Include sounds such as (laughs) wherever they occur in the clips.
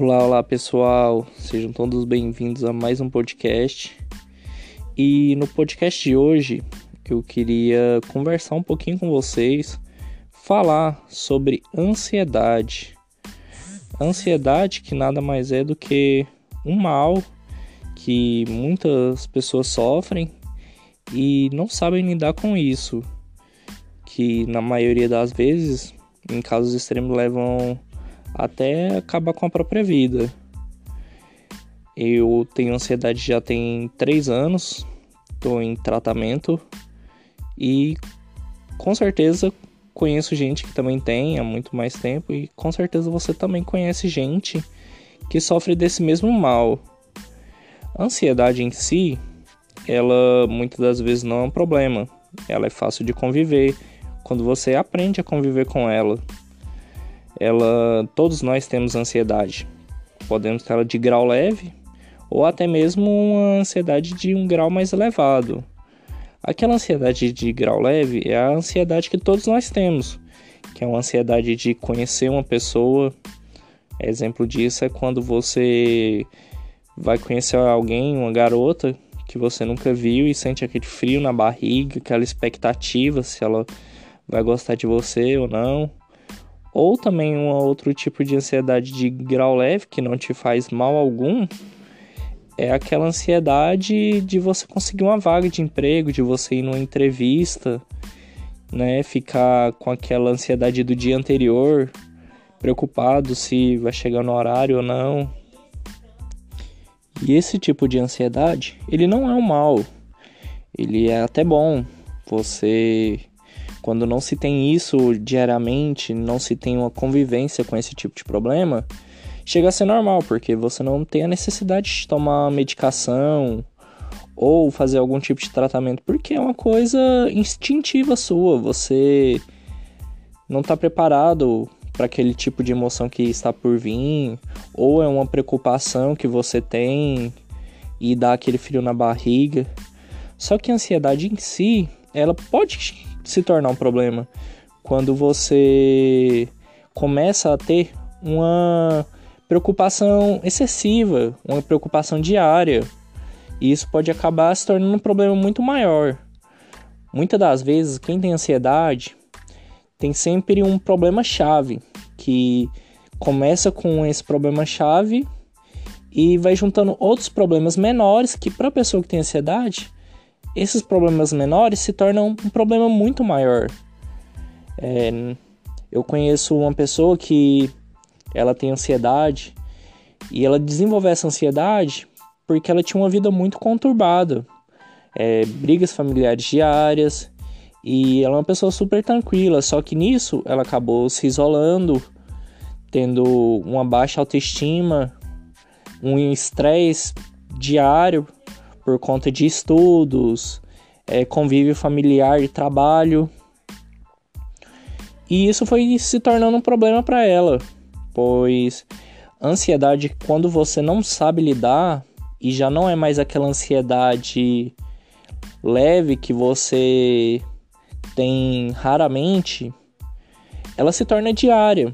Olá, olá pessoal, sejam todos bem-vindos a mais um podcast. E no podcast de hoje eu queria conversar um pouquinho com vocês, falar sobre ansiedade. Ansiedade que nada mais é do que um mal que muitas pessoas sofrem e não sabem lidar com isso, que na maioria das vezes, em casos extremos, levam até acabar com a própria vida. Eu tenho ansiedade já tem três anos, estou em tratamento e com certeza conheço gente que também tem há muito mais tempo e com certeza você também conhece gente que sofre desse mesmo mal. A ansiedade em si, ela muitas das vezes não é um problema. Ela é fácil de conviver quando você aprende a conviver com ela ela, todos nós temos ansiedade. Podemos ter ela de grau leve ou até mesmo uma ansiedade de um grau mais elevado. Aquela ansiedade de grau leve é a ansiedade que todos nós temos, que é uma ansiedade de conhecer uma pessoa. Exemplo disso é quando você vai conhecer alguém, uma garota que você nunca viu e sente aquele frio na barriga, aquela expectativa se ela vai gostar de você ou não. Ou também um outro tipo de ansiedade de grau leve que não te faz mal algum é aquela ansiedade de você conseguir uma vaga de emprego, de você ir numa entrevista, né, ficar com aquela ansiedade do dia anterior, preocupado se vai chegar no horário ou não. E esse tipo de ansiedade, ele não é um mal. Ele é até bom. Você quando não se tem isso diariamente, não se tem uma convivência com esse tipo de problema, chega a ser normal, porque você não tem a necessidade de tomar medicação ou fazer algum tipo de tratamento, porque é uma coisa instintiva sua, você não está preparado para aquele tipo de emoção que está por vir, ou é uma preocupação que você tem e dá aquele frio na barriga. Só que a ansiedade em si, ela pode se tornar um problema quando você começa a ter uma preocupação excessiva, uma preocupação diária. E isso pode acabar se tornando um problema muito maior. Muitas das vezes, quem tem ansiedade tem sempre um problema chave que começa com esse problema chave e vai juntando outros problemas menores que para a pessoa que tem ansiedade esses problemas menores se tornam um problema muito maior. É, eu conheço uma pessoa que ela tem ansiedade e ela desenvolveu essa ansiedade porque ela tinha uma vida muito conturbada, é, brigas familiares diárias e ela é uma pessoa super tranquila. Só que nisso ela acabou se isolando, tendo uma baixa autoestima, um estresse diário por conta de estudos, é, convívio familiar e trabalho. E isso foi se tornando um problema para ela, pois ansiedade, quando você não sabe lidar e já não é mais aquela ansiedade leve que você tem raramente, ela se torna diária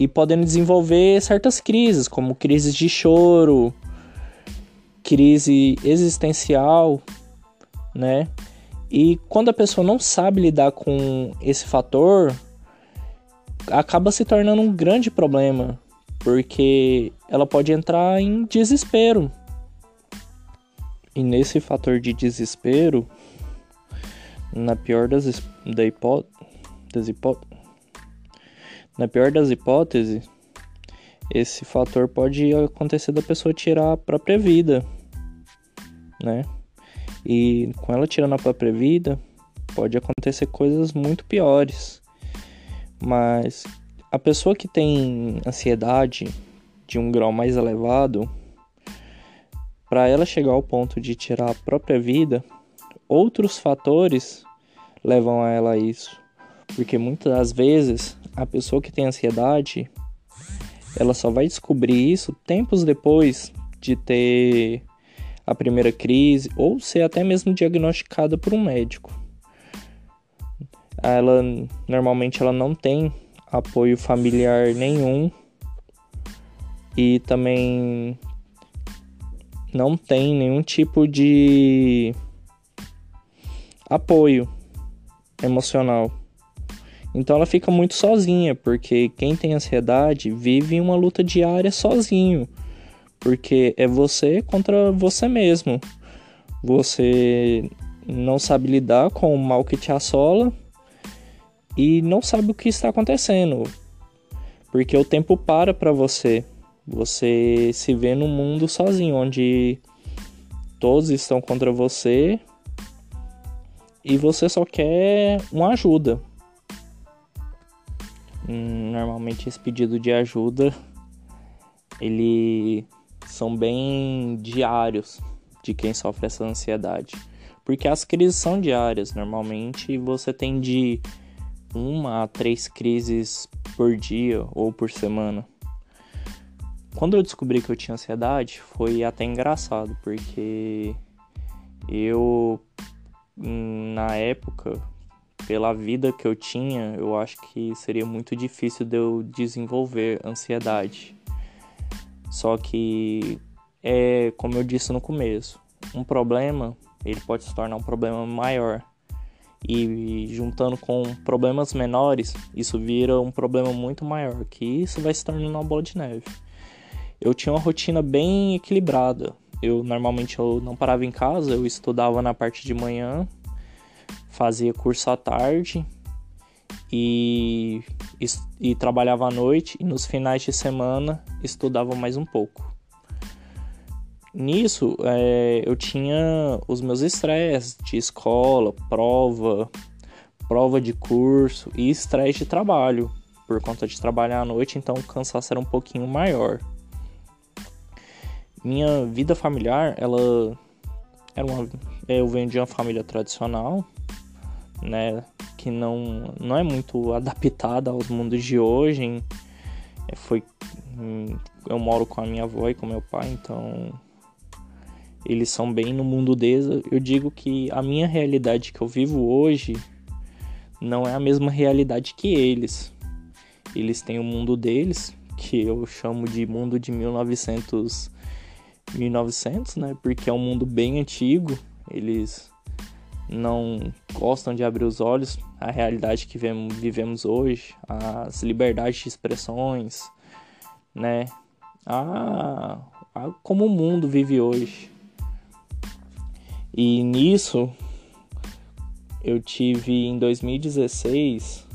e podendo desenvolver certas crises, como crises de choro, crise existencial, né? E quando a pessoa não sabe lidar com esse fator, acaba se tornando um grande problema, porque ela pode entrar em desespero. E nesse fator de desespero, na pior das, da hipó das hipó na pior das hipóteses, esse fator pode acontecer da pessoa tirar a própria vida né? E com ela tirando a própria vida, pode acontecer coisas muito piores. Mas a pessoa que tem ansiedade de um grau mais elevado, para ela chegar ao ponto de tirar a própria vida, outros fatores levam a ela a isso. Porque muitas das vezes a pessoa que tem ansiedade, ela só vai descobrir isso tempos depois de ter a primeira crise ou ser até mesmo diagnosticada por um médico. Ela normalmente ela não tem apoio familiar nenhum e também não tem nenhum tipo de apoio emocional. Então ela fica muito sozinha, porque quem tem ansiedade vive uma luta diária sozinho, porque é você contra você mesmo. Você não sabe lidar com o mal que te assola e não sabe o que está acontecendo, porque o tempo para para você. Você se vê num mundo sozinho, onde todos estão contra você e você só quer uma ajuda. Hum, normalmente esse pedido de ajuda ele são bem diários de quem sofre essa ansiedade. Porque as crises são diárias, normalmente você tem de uma a três crises por dia ou por semana. Quando eu descobri que eu tinha ansiedade, foi até engraçado, porque eu, na época, pela vida que eu tinha, eu acho que seria muito difícil de eu desenvolver ansiedade. Só que é como eu disse no começo, um problema ele pode se tornar um problema maior e juntando com problemas menores, isso vira um problema muito maior, que isso vai se tornando uma bola de neve eu tinha uma rotina bem equilibrada. Eu normalmente eu não parava em casa, eu estudava na parte de manhã, fazia curso à tarde e, e, trabalhava à noite e nos finais de semana estudava mais um pouco. Nisso é, eu tinha os meus estresses de escola, prova, prova de curso e estresse de trabalho. Por conta de trabalhar à noite, então o cansaço era um pouquinho maior minha vida familiar, ela era uma, eu venho de uma família tradicional, né, que não não é muito adaptada aos mundos de hoje. É, foi hum, eu moro com a minha avó e com meu pai, então eles são bem no mundo deles. Eu digo que a minha realidade que eu vivo hoje não é a mesma realidade que eles. Eles têm o mundo deles, que eu chamo de mundo de 1900 1900, né? Porque é um mundo bem antigo. Eles não gostam de abrir os olhos à realidade que vivemos hoje, às liberdades de expressões, né? A, a como o mundo vive hoje. E nisso eu tive em 2016,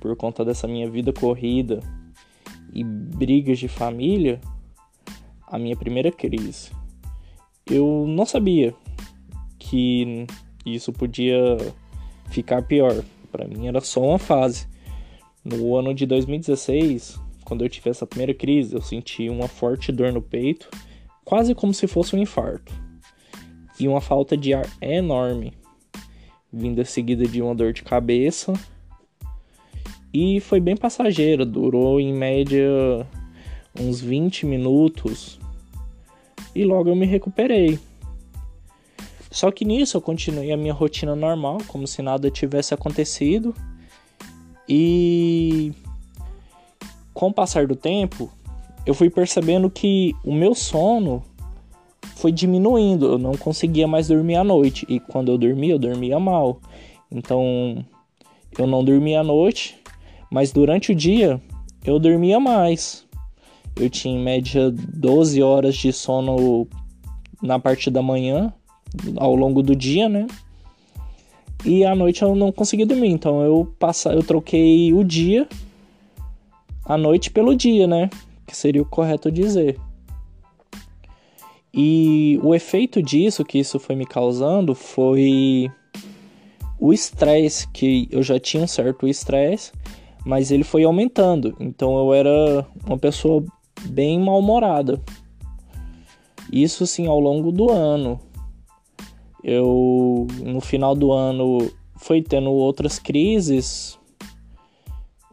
por conta dessa minha vida corrida e brigas de família, a minha primeira crise. Eu não sabia que isso podia ficar pior. Para mim era só uma fase. No ano de 2016, quando eu tive essa primeira crise, eu senti uma forte dor no peito, quase como se fosse um infarto, e uma falta de ar enorme, vinda seguida de uma dor de cabeça. E foi bem passageira, durou em média uns 20 minutos e logo eu me recuperei. Só que nisso eu continuei a minha rotina normal, como se nada tivesse acontecido. E com o passar do tempo, eu fui percebendo que o meu sono foi diminuindo, eu não conseguia mais dormir à noite e quando eu dormia, eu dormia mal. Então, eu não dormia à noite, mas durante o dia eu dormia mais eu tinha em média 12 horas de sono na parte da manhã, ao longo do dia, né? E à noite eu não conseguia dormir, então eu passa, eu troquei o dia a noite pelo dia, né? Que seria o correto dizer. E o efeito disso que isso foi me causando foi o estresse, que eu já tinha um certo estresse, mas ele foi aumentando. Então eu era uma pessoa bem mal-humorada. Isso sim ao longo do ano. Eu no final do ano foi tendo outras crises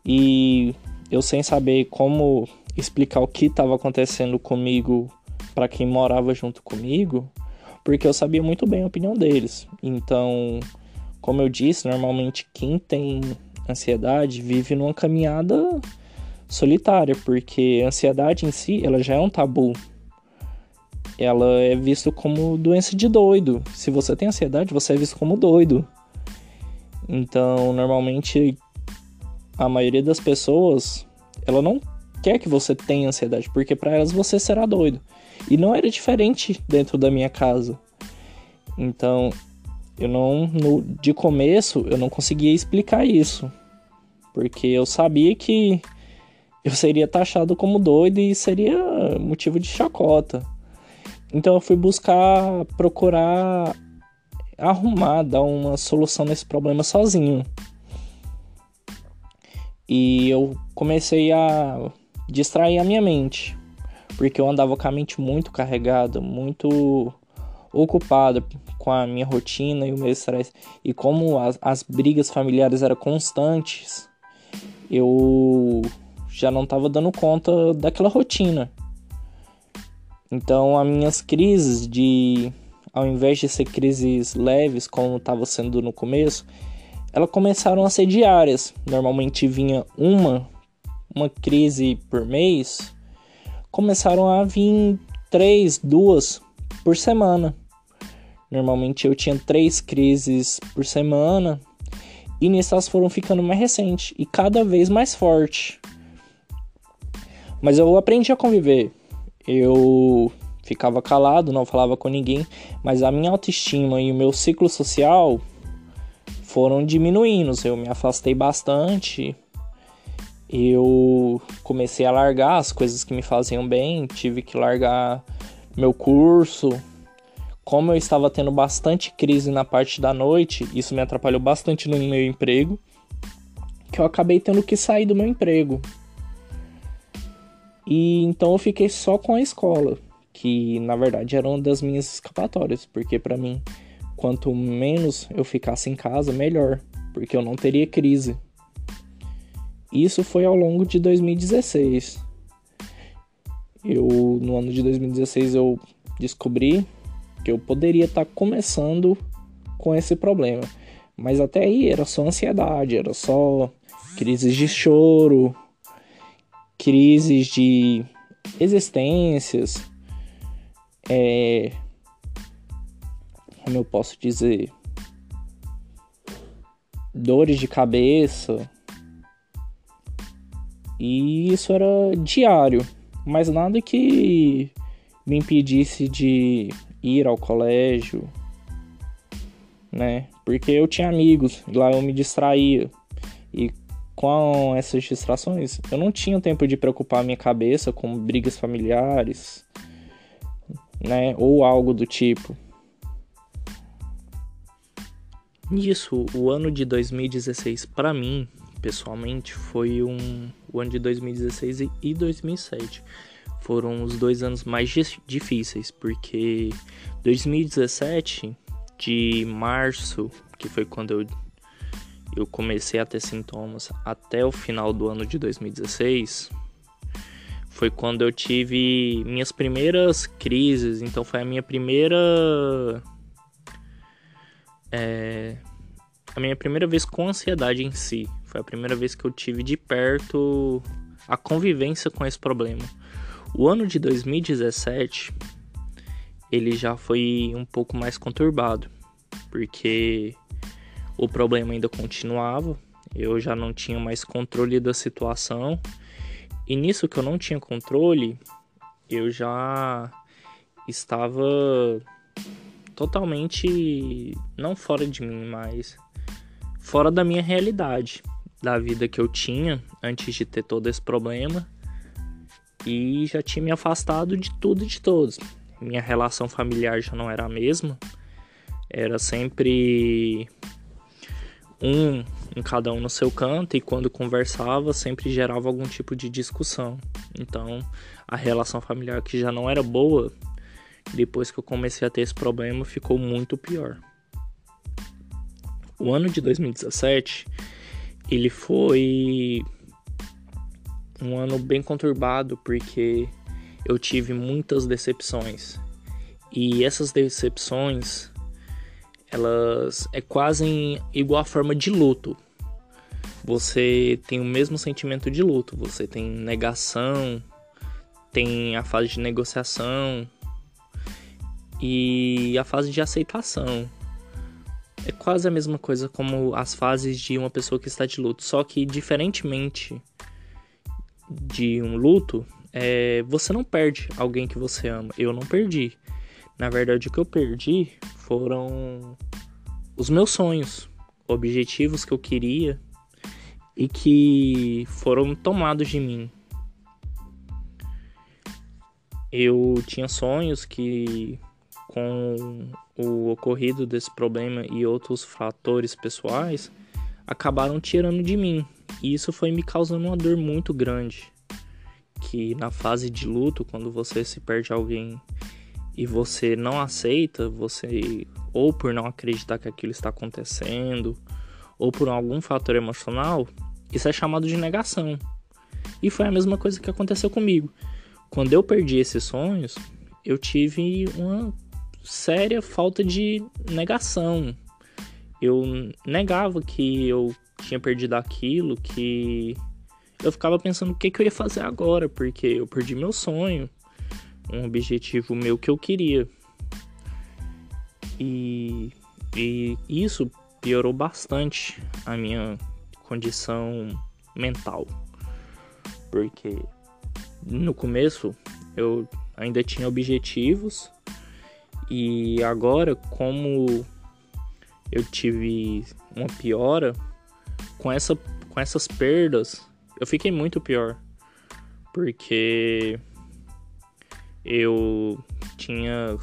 e eu sem saber como explicar o que estava acontecendo comigo para quem morava junto comigo, porque eu sabia muito bem a opinião deles. Então, como eu disse, normalmente quem tem ansiedade vive numa caminhada solitária, porque a ansiedade em si, ela já é um tabu. Ela é visto como doença de doido. Se você tem ansiedade, você é visto como doido. Então, normalmente a maioria das pessoas, ela não quer que você tenha ansiedade, porque para elas você será doido. E não era diferente dentro da minha casa. Então, eu não no, de começo eu não conseguia explicar isso, porque eu sabia que eu seria taxado como doido e seria motivo de chacota. Então eu fui buscar procurar arrumar, dar uma solução nesse problema sozinho. E eu comecei a distrair a minha mente, porque eu andava com a mente muito carregada, muito ocupada com a minha rotina e o meu estresse. E como as, as brigas familiares eram constantes, eu já não estava dando conta daquela rotina. Então, as minhas crises de ao invés de ser crises leves como estava sendo no começo, elas começaram a ser diárias. Normalmente vinha uma uma crise por mês, começaram a vir três, duas por semana. Normalmente eu tinha três crises por semana e nisso elas foram ficando mais recentes e cada vez mais forte. Mas eu aprendi a conviver. Eu ficava calado, não falava com ninguém, mas a minha autoestima e o meu ciclo social foram diminuindo. Eu me afastei bastante. Eu comecei a largar as coisas que me faziam bem, tive que largar meu curso. Como eu estava tendo bastante crise na parte da noite, isso me atrapalhou bastante no meu emprego, que eu acabei tendo que sair do meu emprego. E então eu fiquei só com a escola, que na verdade era uma das minhas escapatórias, porque para mim, quanto menos eu ficasse em casa, melhor, porque eu não teria crise. Isso foi ao longo de 2016. Eu no ano de 2016 eu descobri que eu poderia estar tá começando com esse problema. Mas até aí era só ansiedade, era só crises de choro, crises de existências, é, como eu posso dizer, dores de cabeça. E isso era diário, mas nada que me impedisse de ir ao colégio, né? Porque eu tinha amigos, lá eu me distraía. E com essas distrações, eu não tinha tempo de preocupar minha cabeça com brigas familiares, né, ou algo do tipo. Nisso, o ano de 2016 para mim, pessoalmente, foi um o ano de 2016 e 2007 foram os dois anos mais difíceis, porque 2017 de março, que foi quando eu eu comecei a ter sintomas até o final do ano de 2016, foi quando eu tive minhas primeiras crises. Então foi a minha primeira. É, a minha primeira vez com ansiedade em si. Foi a primeira vez que eu tive de perto a convivência com esse problema. O ano de 2017 ele já foi um pouco mais conturbado, porque o problema ainda continuava, eu já não tinha mais controle da situação. E nisso que eu não tinha controle, eu já estava totalmente não fora de mim, mas fora da minha realidade, da vida que eu tinha antes de ter todo esse problema. E já tinha me afastado de tudo e de todos. Minha relação familiar já não era a mesma. Era sempre um em cada um no seu canto e quando conversava sempre gerava algum tipo de discussão. Então, a relação familiar que já não era boa, depois que eu comecei a ter esse problema, ficou muito pior. O ano de 2017, ele foi um ano bem conturbado porque eu tive muitas decepções. E essas decepções elas é quase igual a forma de luto. você tem o mesmo sentimento de luto. Você tem negação, tem a fase de negociação e a fase de aceitação. É quase a mesma coisa como as fases de uma pessoa que está de luto, só que diferentemente de um luto, é, você não perde alguém que você ama. Eu não perdi. Na verdade, o que eu perdi foram os meus sonhos, objetivos que eu queria e que foram tomados de mim. Eu tinha sonhos que, com o ocorrido desse problema e outros fatores pessoais, acabaram tirando de mim. E isso foi me causando uma dor muito grande. Que na fase de luto, quando você se perde alguém e você não aceita, você ou por não acreditar que aquilo está acontecendo, ou por algum fator emocional, isso é chamado de negação. E foi a mesma coisa que aconteceu comigo. Quando eu perdi esses sonhos, eu tive uma séria falta de negação. Eu negava que eu tinha perdido aquilo, que eu ficava pensando o que, que eu ia fazer agora, porque eu perdi meu sonho, um objetivo meu que eu queria. E, e isso piorou bastante a minha condição mental. Porque no começo eu ainda tinha objetivos e agora como eu tive uma piora com essa com essas perdas, eu fiquei muito pior. Porque eu tinha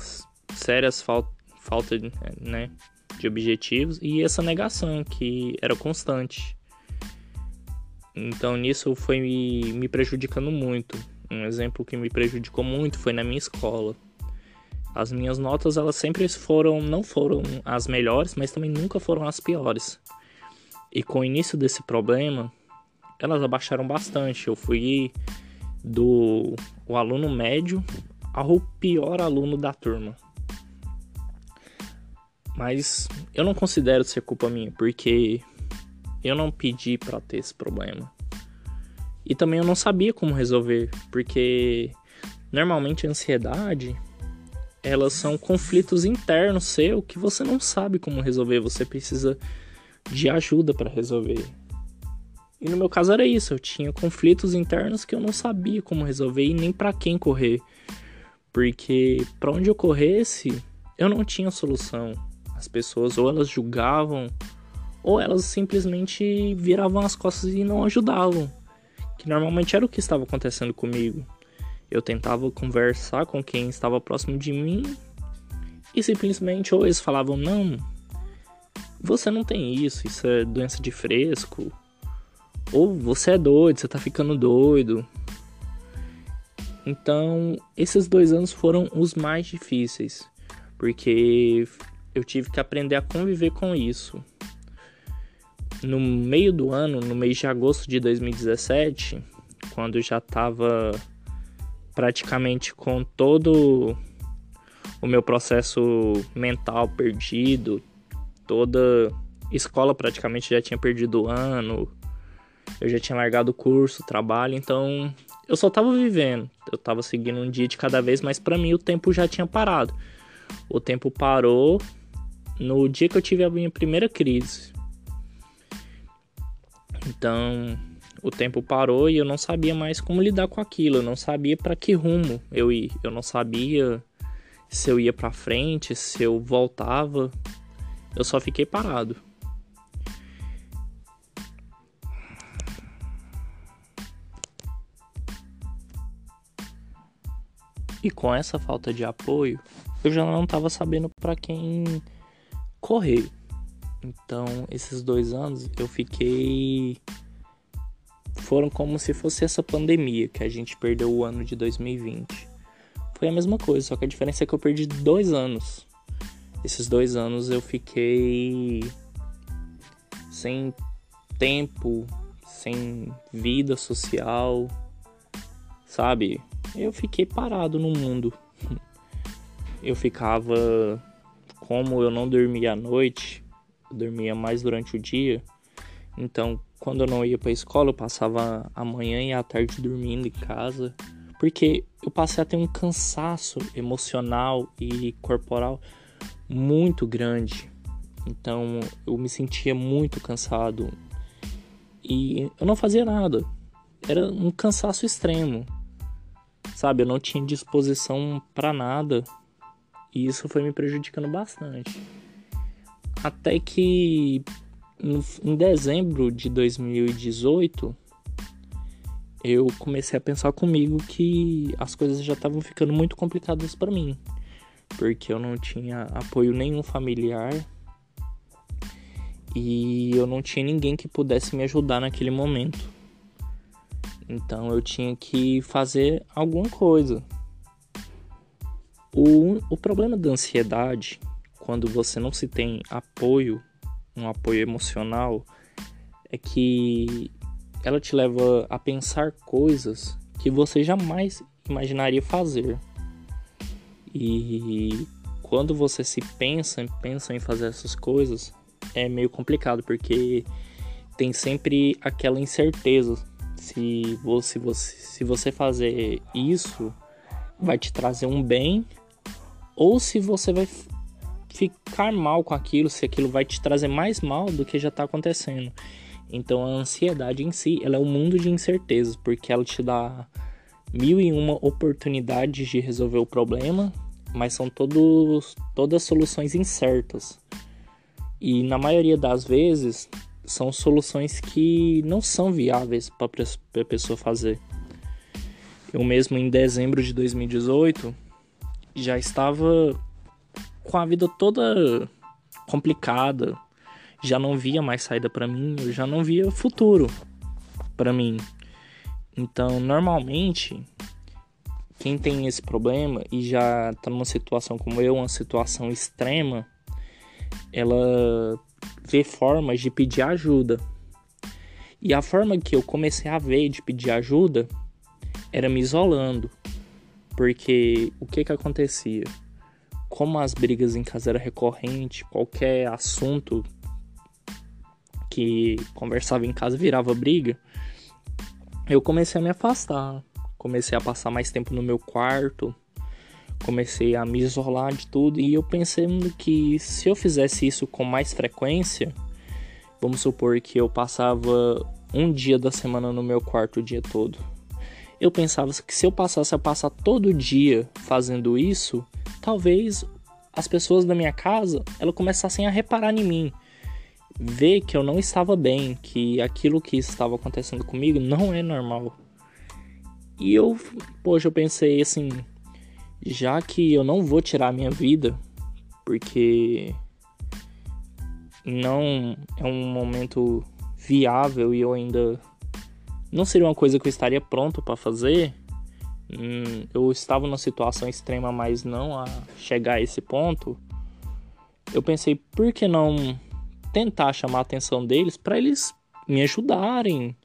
sérias fal falta né, de objetivos e essa negação que era constante. Então nisso foi me, me prejudicando muito. Um exemplo que me prejudicou muito foi na minha escola. As minhas notas elas sempre foram, não foram as melhores, mas também nunca foram as piores. E com o início desse problema, elas abaixaram bastante. Eu fui do o aluno médio ao pior aluno da turma. Mas eu não considero ser culpa minha, porque eu não pedi para ter esse problema. E também eu não sabia como resolver, porque normalmente a ansiedade elas são conflitos internos seu que você não sabe como resolver, você precisa de ajuda para resolver. E no meu caso era isso, eu tinha conflitos internos que eu não sabia como resolver e nem para quem correr. Porque para onde eu corresse, eu não tinha solução. As pessoas ou elas julgavam ou elas simplesmente viravam as costas e não ajudavam, que normalmente era o que estava acontecendo comigo. Eu tentava conversar com quem estava próximo de mim e simplesmente ou eles falavam: "Não, você não tem isso, isso é doença de fresco", ou "Você é doido, você tá ficando doido". Então, esses dois anos foram os mais difíceis, porque eu tive que aprender a conviver com isso. No meio do ano, no mês de agosto de 2017, quando eu já estava praticamente com todo o meu processo mental perdido, toda escola praticamente já tinha perdido o ano, eu já tinha largado o curso, trabalho, então eu só estava vivendo, eu estava seguindo um dia de cada vez, mas para mim o tempo já tinha parado. O tempo parou no dia que eu tive a minha primeira crise. Então, o tempo parou e eu não sabia mais como lidar com aquilo, eu não sabia para que rumo eu ia, eu não sabia se eu ia para frente, se eu voltava. Eu só fiquei parado. E com essa falta de apoio, eu já não estava sabendo para quem correr. Então, esses dois anos eu fiquei. Foram como se fosse essa pandemia que a gente perdeu o ano de 2020. Foi a mesma coisa, só que a diferença é que eu perdi dois anos. Esses dois anos eu fiquei sem tempo, sem vida social, sabe? Eu fiquei parado no mundo. Eu ficava. Como eu não dormia à noite, dormia mais durante o dia. Então, quando eu não ia para a escola, eu passava a manhã e a tarde dormindo em casa, porque eu passei a ter um cansaço emocional e corporal muito grande. Então eu me sentia muito cansado e eu não fazia nada. Era um cansaço extremo. Sabe, eu não tinha disposição para nada. E isso foi me prejudicando bastante. Até que em dezembro de 2018 eu comecei a pensar comigo que as coisas já estavam ficando muito complicadas para mim, porque eu não tinha apoio nenhum familiar e eu não tinha ninguém que pudesse me ajudar naquele momento. Então eu tinha que fazer alguma coisa. O, o problema da ansiedade, quando você não se tem apoio, um apoio emocional, é que ela te leva a pensar coisas que você jamais imaginaria fazer. E quando você se pensa, pensa em fazer essas coisas, é meio complicado porque tem sempre aquela incerteza se você, se você fazer isso vai te trazer um bem ou se você vai ficar mal com aquilo, se aquilo vai te trazer mais mal do que já está acontecendo. Então a ansiedade em si, ela é um mundo de incertezas, porque ela te dá mil e uma oportunidades de resolver o problema, mas são todos, todas soluções incertas. E na maioria das vezes são soluções que não são viáveis para a pessoa fazer. Eu mesmo em dezembro de 2018 já estava com a vida toda complicada, já não via mais saída para mim, eu já não via futuro para mim. Então, normalmente, quem tem esse problema e já tá numa situação como eu, uma situação extrema, ela vê formas de pedir ajuda. E a forma que eu comecei a ver de pedir ajuda era me isolando. Porque o que que acontecia? Como as brigas em casa eram recorrentes, qualquer assunto que conversava em casa virava briga, eu comecei a me afastar. Comecei a passar mais tempo no meu quarto, comecei a me isolar de tudo e eu pensando que se eu fizesse isso com mais frequência, vamos supor que eu passava um dia da semana no meu quarto o dia todo. Eu pensava que se eu passasse a passar todo dia fazendo isso, talvez as pessoas da minha casa ela começassem a reparar em mim, ver que eu não estava bem, que aquilo que estava acontecendo comigo não é normal. E eu, poxa, eu pensei assim, já que eu não vou tirar a minha vida, porque não é um momento viável e eu ainda não seria uma coisa que eu estaria pronto para fazer. Hum, eu estava numa situação extrema, mas não a chegar a esse ponto. Eu pensei, por que não tentar chamar a atenção deles para eles me ajudarem?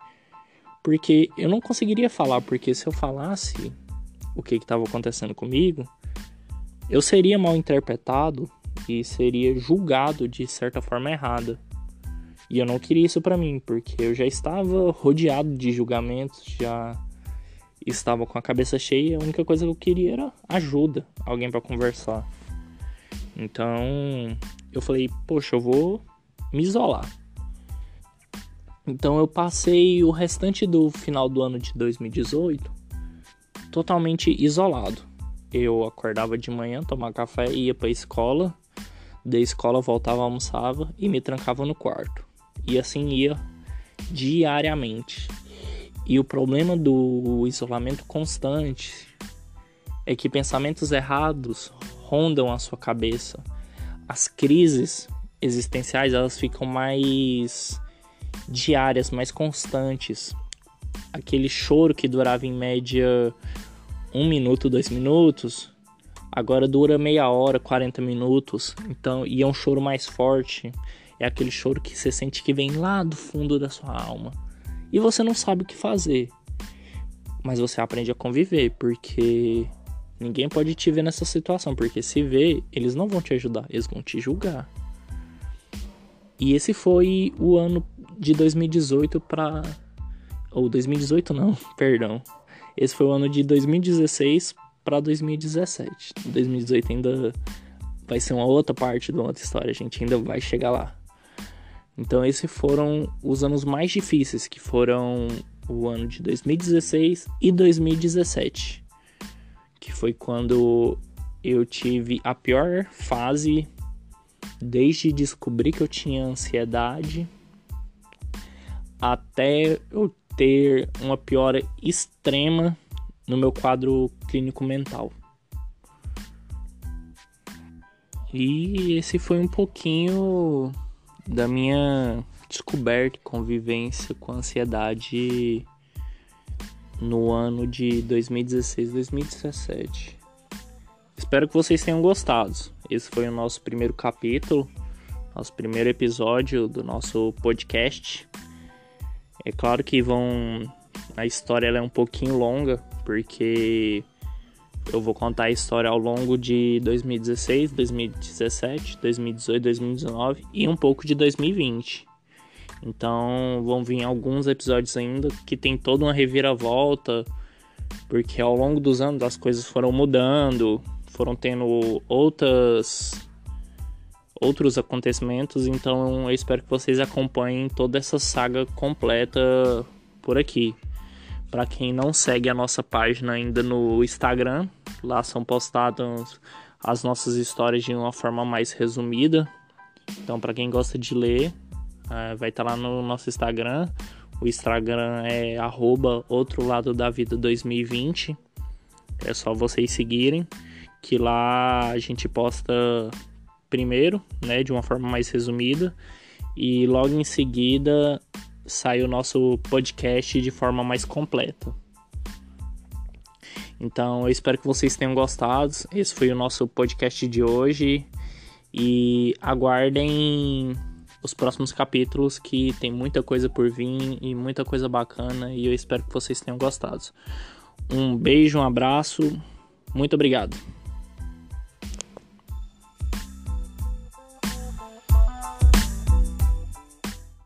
Porque eu não conseguiria falar, porque se eu falasse, o que estava acontecendo comigo, eu seria mal interpretado e seria julgado de certa forma errada. E eu não queria isso para mim, porque eu já estava rodeado de julgamentos, já estava com a cabeça cheia, a única coisa que eu queria era ajuda, alguém para conversar. Então, eu falei, poxa, eu vou me isolar. Então eu passei o restante do final do ano de 2018 totalmente isolado. Eu acordava de manhã, tomava café, ia para a escola, da escola voltava, almoçava e me trancava no quarto. E assim ia diariamente. E o problema do isolamento constante é que pensamentos errados rondam a sua cabeça. As crises existenciais elas ficam mais diárias, mais constantes aquele choro que durava em média um minuto, dois minutos, agora dura meia hora, 40 minutos. Então, e é um choro mais forte. É aquele choro que você sente que vem lá do fundo da sua alma. E você não sabe o que fazer. Mas você aprende a conviver, porque ninguém pode te ver nessa situação, porque se vê, eles não vão te ajudar, eles vão te julgar. E esse foi o ano de 2018 para ou 2018 não, (laughs) perdão. Esse foi o ano de 2016 para 2017. 2018 ainda vai ser uma outra parte de outra história, a gente ainda vai chegar lá. Então esses foram os anos mais difíceis, que foram o ano de 2016 e 2017, que foi quando eu tive a pior fase desde descobrir que eu tinha ansiedade até eu ter uma piora extrema no meu quadro clínico mental. E esse foi um pouquinho da minha descoberta convivência com ansiedade no ano de 2016 2017. Espero que vocês tenham gostado. Esse foi o nosso primeiro capítulo, nosso primeiro episódio do nosso podcast. É claro que vão. A história é um pouquinho longa, porque eu vou contar a história ao longo de 2016, 2017, 2018, 2019 e um pouco de 2020. Então vão vir alguns episódios ainda que tem toda uma reviravolta, porque ao longo dos anos as coisas foram mudando, foram tendo outras outros acontecimentos, então eu espero que vocês acompanhem toda essa saga completa por aqui. Para quem não segue a nossa página ainda no Instagram, lá são postadas as nossas histórias de uma forma mais resumida. Então, para quem gosta de ler, é, vai estar tá lá no nosso Instagram. O Instagram é outro lado da vida 2020. É só vocês seguirem, que lá a gente posta primeiro, né, de uma forma mais resumida, e logo em seguida sai o nosso podcast de forma mais completa. Então, eu espero que vocês tenham gostado. Esse foi o nosso podcast de hoje e aguardem os próximos capítulos que tem muita coisa por vir e muita coisa bacana e eu espero que vocês tenham gostado. Um beijo, um abraço, muito obrigado.